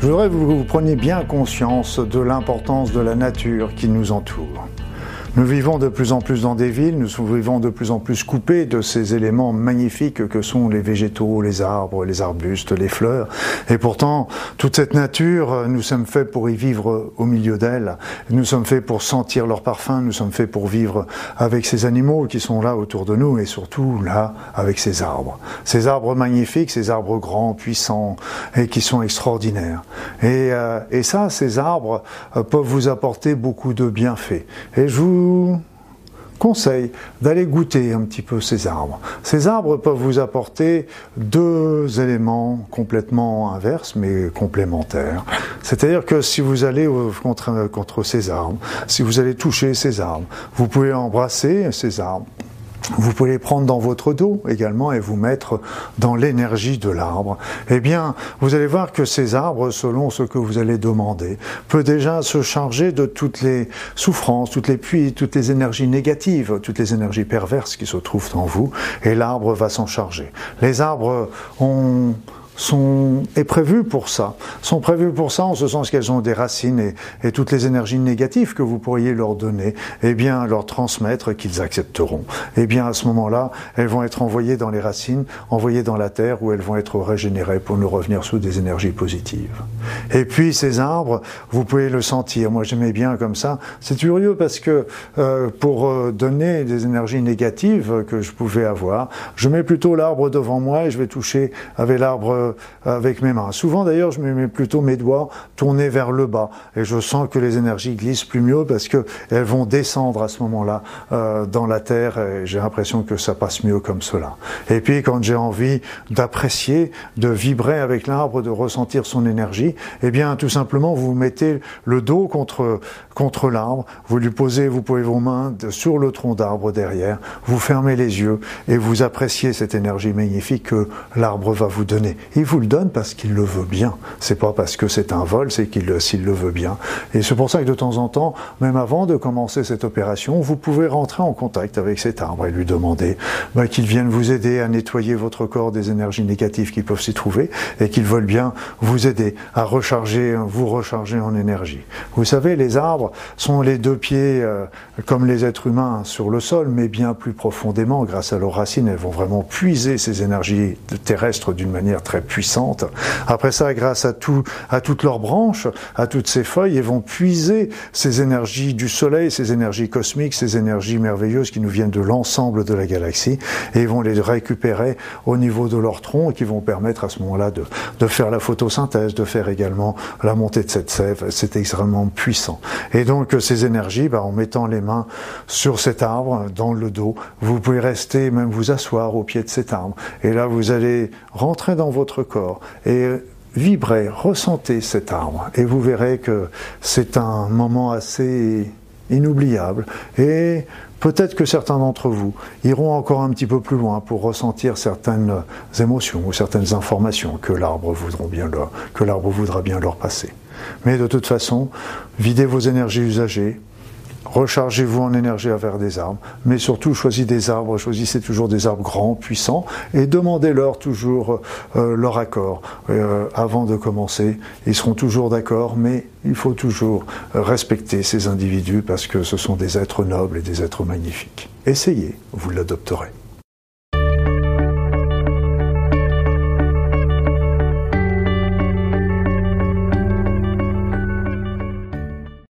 Je voudrais que vous preniez bien conscience de l'importance de la nature qui nous entoure. Nous vivons de plus en plus dans des villes, nous vivons de plus en plus coupés de ces éléments magnifiques que sont les végétaux, les arbres, les arbustes, les fleurs. Et pourtant, toute cette nature, nous sommes faits pour y vivre au milieu d'elle. Nous sommes faits pour sentir leur parfum, nous sommes faits pour vivre avec ces animaux qui sont là autour de nous et surtout là avec ces arbres. Ces arbres magnifiques, ces arbres grands, puissants et qui sont extraordinaires. Et, euh, et ça, ces arbres euh, peuvent vous apporter beaucoup de bienfaits. Et je vous conseille d'aller goûter un petit peu ces arbres. Ces arbres peuvent vous apporter deux éléments complètement inverses mais complémentaires. C'est-à-dire que si vous allez contre ces arbres, si vous allez toucher ces arbres, vous pouvez embrasser ces arbres, vous pouvez les prendre dans votre dos également et vous mettre dans l'énergie de l'arbre. Eh bien, vous allez voir que ces arbres, selon ce que vous allez demander, peut déjà se charger de toutes les souffrances, toutes les puits, toutes les énergies négatives, toutes les énergies perverses qui se trouvent en vous, et l'arbre va s'en charger. Les arbres ont sont, est prévu pour ça. Sont prévues pour ça en ce sens qu'elles ont des racines et, toutes les énergies négatives que vous pourriez leur donner, eh bien, leur transmettre qu'ils accepteront. Eh bien, à ce moment-là, elles vont être envoyées dans les racines, envoyées dans la terre où elles vont être régénérées pour nous revenir sous des énergies positives. Et puis, ces arbres, vous pouvez le sentir. Moi, j'aimais bien comme ça. C'est curieux parce que euh, pour euh, donner des énergies négatives que je pouvais avoir, je mets plutôt l'arbre devant moi et je vais toucher avec l'arbre avec mes mains. Souvent d'ailleurs, je mets plutôt mes doigts tournés vers le bas et je sens que les énergies glissent plus mieux parce que elles vont descendre à ce moment-là euh, dans la terre et j'ai l'impression que ça passe mieux comme cela. Et puis quand j'ai envie d'apprécier, de vibrer avec l'arbre, de ressentir son énergie, eh bien tout simplement vous mettez le dos contre contre l'arbre, vous lui posez, vous pouvez vos mains sur le tronc d'arbre derrière, vous fermez les yeux et vous appréciez cette énergie magnifique que l'arbre va vous donner. Il vous le donne parce qu'il le veut bien. C'est pas parce que c'est un vol, c'est qu'il s'il le veut bien. Et c'est pour ça que de temps en temps, même avant de commencer cette opération, vous pouvez rentrer en contact avec cet arbre et lui demander bah, qu'il vienne vous aider à nettoyer votre corps des énergies négatives qui peuvent s'y trouver et qu'il veuille bien vous aider à recharger, vous recharger en énergie. Vous savez, les arbres sont les deux pieds, euh, comme les êtres humains, sur le sol, mais bien plus profondément, grâce à leurs racines, elles vont vraiment puiser ces énergies terrestres d'une manière très puissante. Après ça, grâce à tout, à toutes leurs branches, à toutes ces feuilles, elles vont puiser ces énergies du soleil, ces énergies cosmiques, ces énergies merveilleuses qui nous viennent de l'ensemble de la galaxie, et vont les récupérer au niveau de leur tronc et qui vont permettre à ce moment-là de, de faire la photosynthèse, de faire également la montée de cette sève. C'est extrêmement puissant. Et donc ces énergies, bah, en mettant les mains sur cet arbre, dans le dos, vous pouvez rester, même vous asseoir au pied de cet arbre. Et là, vous allez rentrer dans votre corps et vibrer, ressentez cet arbre. Et vous verrez que c'est un moment assez inoubliable. Et peut-être que certains d'entre vous iront encore un petit peu plus loin pour ressentir certaines émotions ou certaines informations que l'arbre voudra bien leur passer. Mais de toute façon, videz vos énergies usagées, rechargez-vous en énergie à vers des arbres, mais surtout choisissez des arbres, choisissez toujours des arbres grands, puissants, et demandez-leur toujours euh, leur accord euh, avant de commencer. Ils seront toujours d'accord, mais il faut toujours respecter ces individus parce que ce sont des êtres nobles et des êtres magnifiques. Essayez, vous l'adopterez.